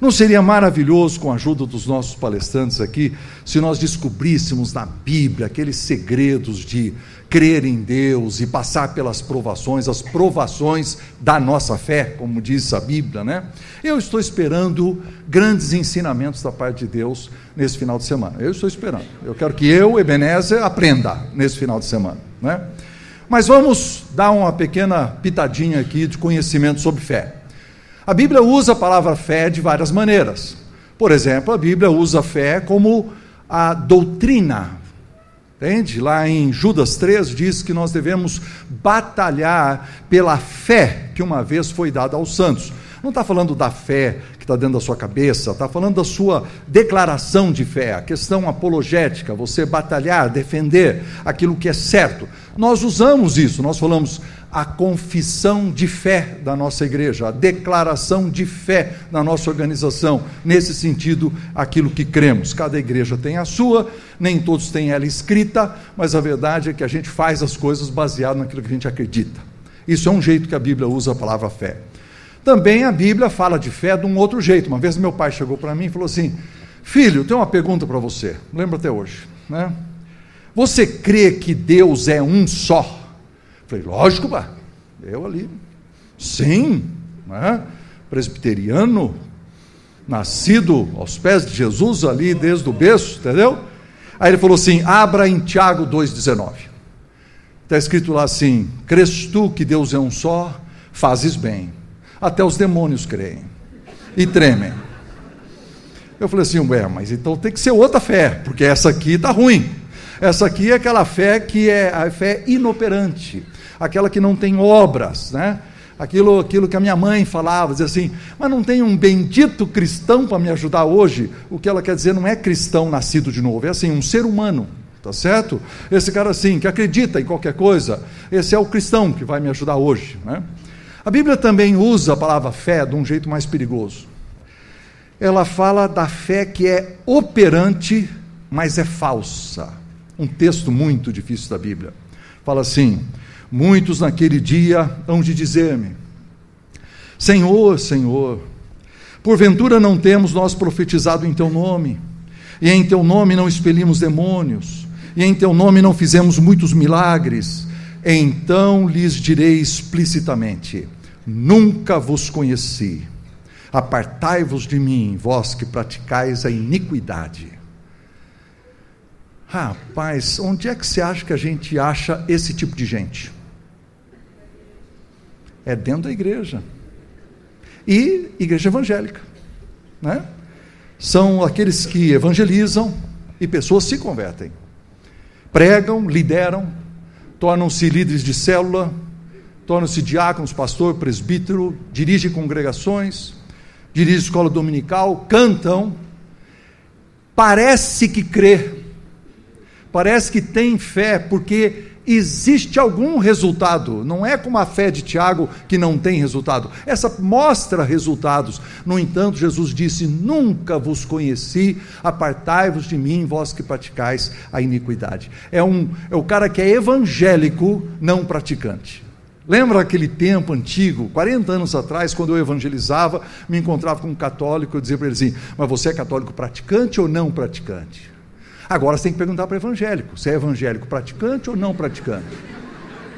Não seria maravilhoso, com a ajuda dos nossos palestrantes aqui, se nós descobríssemos na Bíblia aqueles segredos de crer em Deus e passar pelas provações, as provações da nossa fé, como diz a Bíblia, né? Eu estou esperando grandes ensinamentos da parte de Deus nesse final de semana. Eu estou esperando. Eu quero que eu, Ebenezer, aprenda nesse final de semana, né? Mas vamos dar uma pequena pitadinha aqui de conhecimento sobre fé. A Bíblia usa a palavra fé de várias maneiras. Por exemplo, a Bíblia usa fé como a doutrina. Entende? Lá em Judas 3 diz que nós devemos batalhar pela fé que uma vez foi dada aos santos. Não está falando da fé está dentro da sua cabeça, está falando da sua declaração de fé, a questão apologética, você batalhar, defender aquilo que é certo. Nós usamos isso, nós falamos a confissão de fé da nossa igreja, a declaração de fé da nossa organização, nesse sentido, aquilo que cremos. Cada igreja tem a sua, nem todos têm ela escrita, mas a verdade é que a gente faz as coisas baseado naquilo que a gente acredita. Isso é um jeito que a Bíblia usa a palavra fé. Também a Bíblia fala de fé de um outro jeito. Uma vez meu pai chegou para mim e falou assim: Filho, tenho uma pergunta para você. Lembro até hoje. Né? Você crê que Deus é um só? Falei, lógico, pá. Eu ali. Sim, né? presbiteriano, nascido aos pés de Jesus ali desde o berço, entendeu? Aí ele falou assim: abra em Tiago 2,19. Está escrito lá assim: Crês tu que Deus é um só, fazes bem. Até os demônios creem e tremem. Eu falei assim, ué, mas então tem que ser outra fé, porque essa aqui está ruim. Essa aqui é aquela fé que é a fé inoperante, aquela que não tem obras, né? Aquilo, aquilo que a minha mãe falava, dizia assim, mas não tem um bendito cristão para me ajudar hoje? O que ela quer dizer não é cristão nascido de novo, é assim, um ser humano, tá certo? Esse cara assim, que acredita em qualquer coisa, esse é o cristão que vai me ajudar hoje, né? A Bíblia também usa a palavra fé de um jeito mais perigoso. Ela fala da fé que é operante, mas é falsa. Um texto muito difícil da Bíblia. Fala assim: Muitos naquele dia hão de dizer-me: Senhor, Senhor, porventura não temos nós profetizado em teu nome, e em teu nome não expelimos demônios, e em teu nome não fizemos muitos milagres. Então lhes direi explicitamente: Nunca vos conheci. Apartai-vos de mim, vós que praticais a iniquidade. Rapaz, onde é que você acha que a gente acha esse tipo de gente? É dentro da igreja. E igreja evangélica, né? São aqueles que evangelizam e pessoas se convertem. Pregam, lideram, tornam-se líderes de célula, tornam-se diáconos, pastor, presbítero, dirigem congregações, dirigem escola dominical, cantam, parece que crê, parece que tem fé, porque existe algum resultado. Não é como a fé de Tiago que não tem resultado. Essa mostra resultados. No entanto, Jesus disse: Nunca vos conheci, apartai-vos de mim, vós que praticais a iniquidade. É, um, é o cara que é evangélico, não praticante. Lembra aquele tempo antigo, 40 anos atrás, quando eu evangelizava, me encontrava com um católico, eu dizia para ele assim: Mas você é católico praticante ou não praticante? Agora você tem que perguntar para o evangélico: você é evangélico praticante ou não praticante?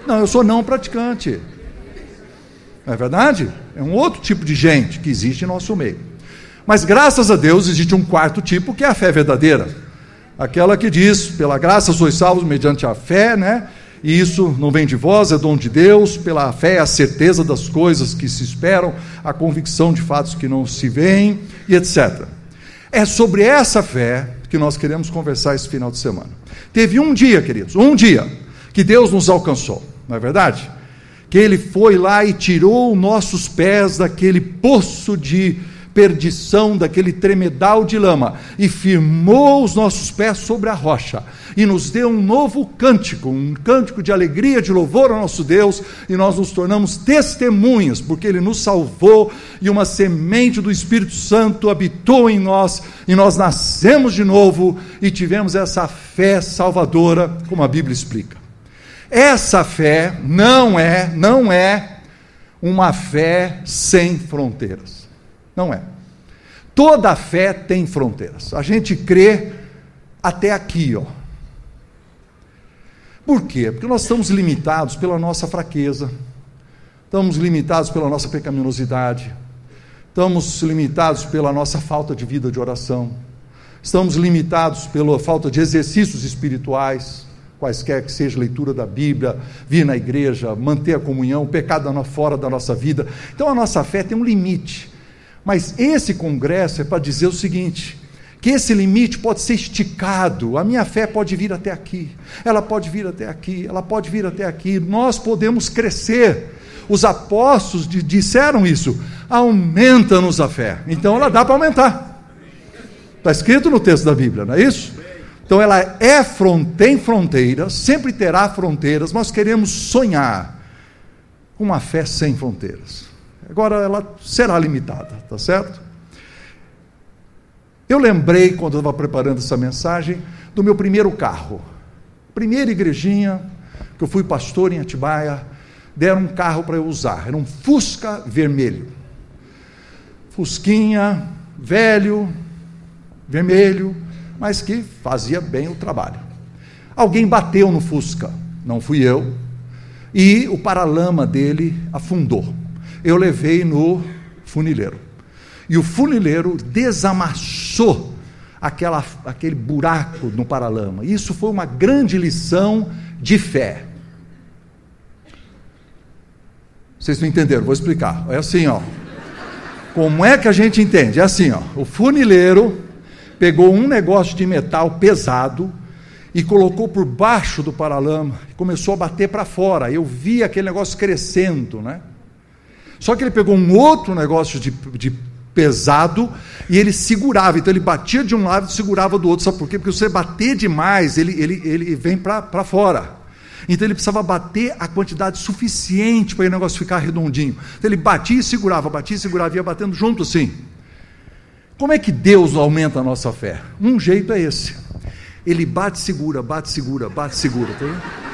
Não, eu sou não praticante. Não é verdade? É um outro tipo de gente que existe em nosso meio. Mas graças a Deus existe um quarto tipo que é a fé verdadeira. Aquela que diz, pela graça sois salvos mediante a fé, né? e isso não vem de vós, é dom de Deus, pela fé, a certeza das coisas que se esperam, a convicção de fatos que não se veem, e etc. É sobre essa fé que nós queremos conversar esse final de semana. Teve um dia, queridos, um dia, que Deus nos alcançou, não é verdade? Que Ele foi lá e tirou nossos pés daquele poço de perdição, daquele tremedal de lama, e firmou os nossos pés sobre a rocha, e nos deu um novo cântico, um cântico de alegria, de louvor ao nosso Deus, e nós nos tornamos testemunhas, porque Ele nos salvou, e uma semente do Espírito Santo habitou em nós, e nós nascemos de novo, e tivemos essa fé salvadora, como a Bíblia explica. Essa fé não é, não é uma fé sem fronteiras. Não é. Toda fé tem fronteiras. A gente crê até aqui, ó. Por quê? Porque nós estamos limitados pela nossa fraqueza, estamos limitados pela nossa pecaminosidade, estamos limitados pela nossa falta de vida de oração, estamos limitados pela falta de exercícios espirituais, quaisquer que seja leitura da Bíblia, vir na igreja, manter a comunhão, o pecado fora da nossa vida. Então a nossa fé tem um limite. Mas esse congresso é para dizer o seguinte: que esse limite pode ser esticado, a minha fé pode vir até aqui, ela pode vir até aqui, ela pode vir até aqui, nós podemos crescer. Os apóstolos disseram isso, aumenta-nos a fé. Então ela dá para aumentar. Está escrito no texto da Bíblia, não é isso? Então ela é tem fronteiras, sempre terá fronteiras, nós queremos sonhar com uma fé sem fronteiras. Agora ela será limitada, tá certo? Eu lembrei, quando eu estava preparando essa mensagem, do meu primeiro carro. Primeira igrejinha, que eu fui pastor em Atibaia, deram um carro para eu usar. Era um Fusca vermelho. Fusquinha, velho, vermelho, mas que fazia bem o trabalho. Alguém bateu no Fusca, não fui eu, e o paralama dele afundou. Eu levei no funileiro. E o funileiro desamassou aquela, aquele buraco no paralama. Isso foi uma grande lição de fé. Vocês não entenderam? Vou explicar. É assim, ó. Como é que a gente entende? É assim, ó. O funileiro pegou um negócio de metal pesado e colocou por baixo do paralama e começou a bater para fora. Eu vi aquele negócio crescendo, né? Só que ele pegou um outro negócio de, de pesado e ele segurava. Então ele batia de um lado e segurava do outro. Sabe por quê? Porque você bater demais, ele, ele, ele vem para fora. Então ele precisava bater a quantidade suficiente para o negócio ficar redondinho. Então ele batia e segurava, batia e segurava, ia batendo junto assim. Como é que Deus aumenta a nossa fé? Um jeito é esse. Ele bate, segura, bate, segura, bate, segura. Tá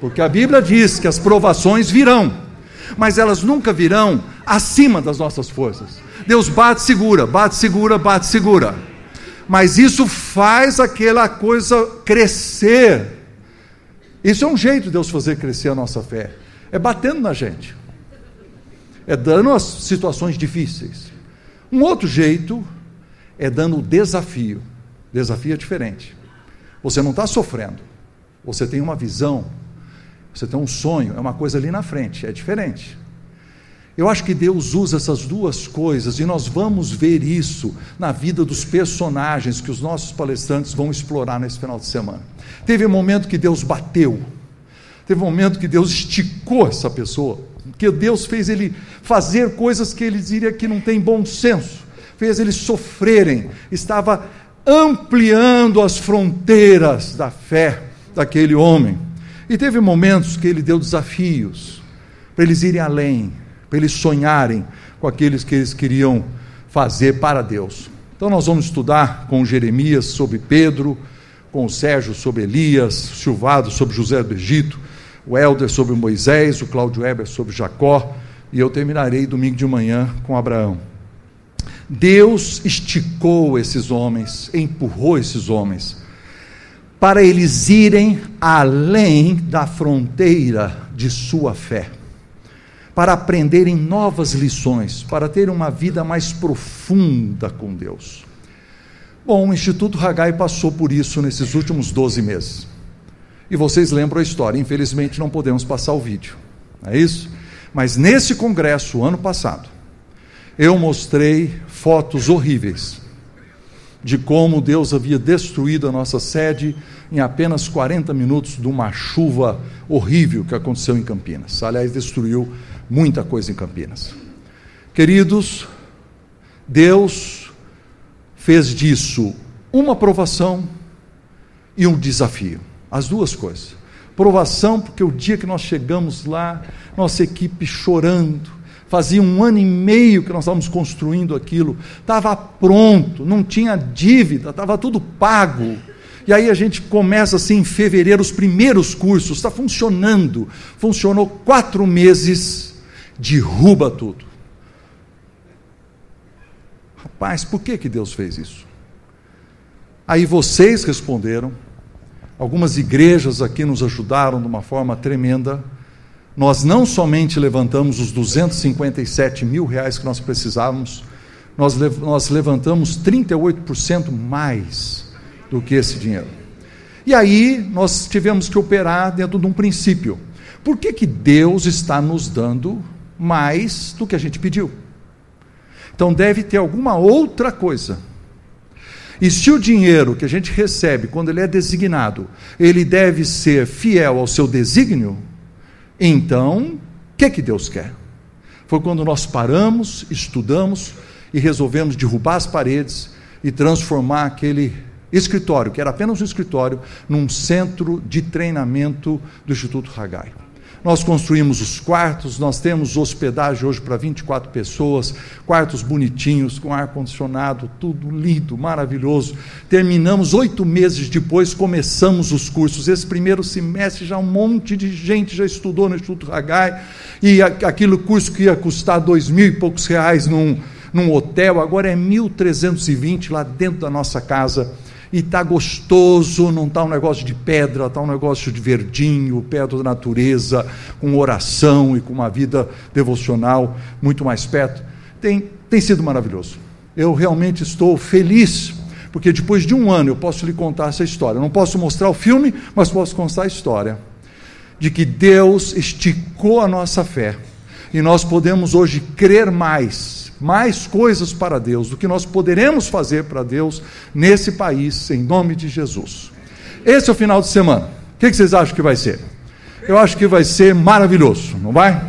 Porque a Bíblia diz que as provações virão mas elas nunca virão acima das nossas forças. Deus bate, segura, bate, segura, bate, segura. Mas isso faz aquela coisa crescer. Isso é um jeito de Deus fazer crescer a nossa fé. É batendo na gente. É dando as situações difíceis. Um outro jeito é dando o desafio. Desafio é diferente. Você não está sofrendo. Você tem uma visão você tem um sonho, é uma coisa ali na frente, é diferente. Eu acho que Deus usa essas duas coisas e nós vamos ver isso na vida dos personagens que os nossos palestrantes vão explorar nesse final de semana. Teve um momento que Deus bateu, teve um momento que Deus esticou essa pessoa, que Deus fez ele fazer coisas que ele diria que não tem bom senso, fez eles sofrerem, estava ampliando as fronteiras da fé daquele homem. E teve momentos que ele deu desafios para eles irem além, para eles sonharem com aqueles que eles queriam fazer para Deus. Então nós vamos estudar com Jeremias sobre Pedro, com o Sérgio sobre Elias, Silvado sobre José do Egito, o Helder sobre Moisés, o Cláudio Weber sobre Jacó, e eu terminarei domingo de manhã com Abraão. Deus esticou esses homens, empurrou esses homens para eles irem além da fronteira de sua fé, para aprenderem novas lições, para terem uma vida mais profunda com Deus. Bom, o Instituto Hagai passou por isso nesses últimos 12 meses. E vocês lembram a história, infelizmente não podemos passar o vídeo, não é isso? Mas nesse congresso, ano passado, eu mostrei fotos horríveis de como Deus havia destruído a nossa sede em apenas 40 minutos de uma chuva horrível que aconteceu em Campinas. Aliás, destruiu muita coisa em Campinas. Queridos, Deus fez disso uma provação e um desafio. As duas coisas. Provação, porque o dia que nós chegamos lá, nossa equipe chorando, Fazia um ano e meio que nós estávamos construindo aquilo, estava pronto, não tinha dívida, estava tudo pago. E aí a gente começa assim em fevereiro os primeiros cursos, está funcionando. Funcionou quatro meses, derruba tudo. Mas por que, que Deus fez isso? Aí vocês responderam, algumas igrejas aqui nos ajudaram de uma forma tremenda. Nós não somente levantamos os 257 mil reais que nós precisávamos, nós, nós levantamos 38% mais do que esse dinheiro. E aí nós tivemos que operar dentro de um princípio. Por que, que Deus está nos dando mais do que a gente pediu? Então deve ter alguma outra coisa. E se o dinheiro que a gente recebe, quando ele é designado, ele deve ser fiel ao seu desígnio, então, o que, que Deus quer? Foi quando nós paramos, estudamos e resolvemos derrubar as paredes e transformar aquele escritório, que era apenas um escritório, num centro de treinamento do Instituto Hagai. Nós construímos os quartos, nós temos hospedagem hoje para 24 pessoas, quartos bonitinhos, com ar-condicionado, tudo lindo, maravilhoso. Terminamos oito meses depois, começamos os cursos. Esse primeiro semestre já um monte de gente já estudou no Instituto Hagai, e aquele curso que ia custar dois mil e poucos reais num, num hotel, agora é 1.320 lá dentro da nossa casa e está gostoso, não está um negócio de pedra, está um negócio de verdinho, perto da natureza, com oração e com uma vida devocional muito mais perto. Tem, tem sido maravilhoso. Eu realmente estou feliz, porque depois de um ano eu posso lhe contar essa história. Não posso mostrar o filme, mas posso contar a história de que Deus esticou a nossa fé e nós podemos hoje crer mais mais coisas para Deus do que nós poderemos fazer para Deus nesse país, em nome de Jesus. Esse é o final de semana. O que vocês acham que vai ser? Eu acho que vai ser maravilhoso, não vai?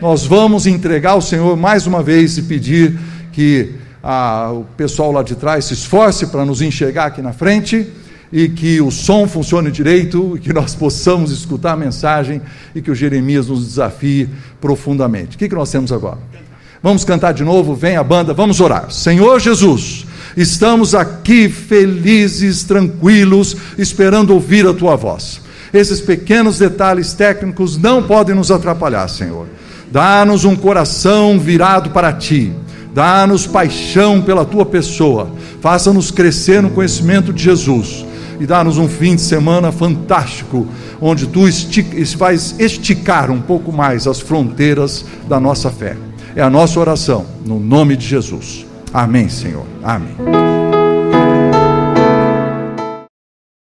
Nós vamos entregar ao Senhor mais uma vez e pedir que a, o pessoal lá de trás se esforce para nos enxergar aqui na frente e que o som funcione direito, e que nós possamos escutar a mensagem e que o Jeremias nos desafie profundamente. O que, que nós temos agora? Vamos cantar de novo, vem a banda, vamos orar. Senhor Jesus, estamos aqui felizes, tranquilos, esperando ouvir a tua voz. Esses pequenos detalhes técnicos não podem nos atrapalhar, Senhor. Dá-nos um coração virado para ti. Dá-nos paixão pela tua pessoa. Faça-nos crescer no conhecimento de Jesus. E dá-nos um fim de semana fantástico, onde tu estica, vais esticar um pouco mais as fronteiras da nossa fé. É a nossa oração, no nome de Jesus. Amém, Senhor. Amém.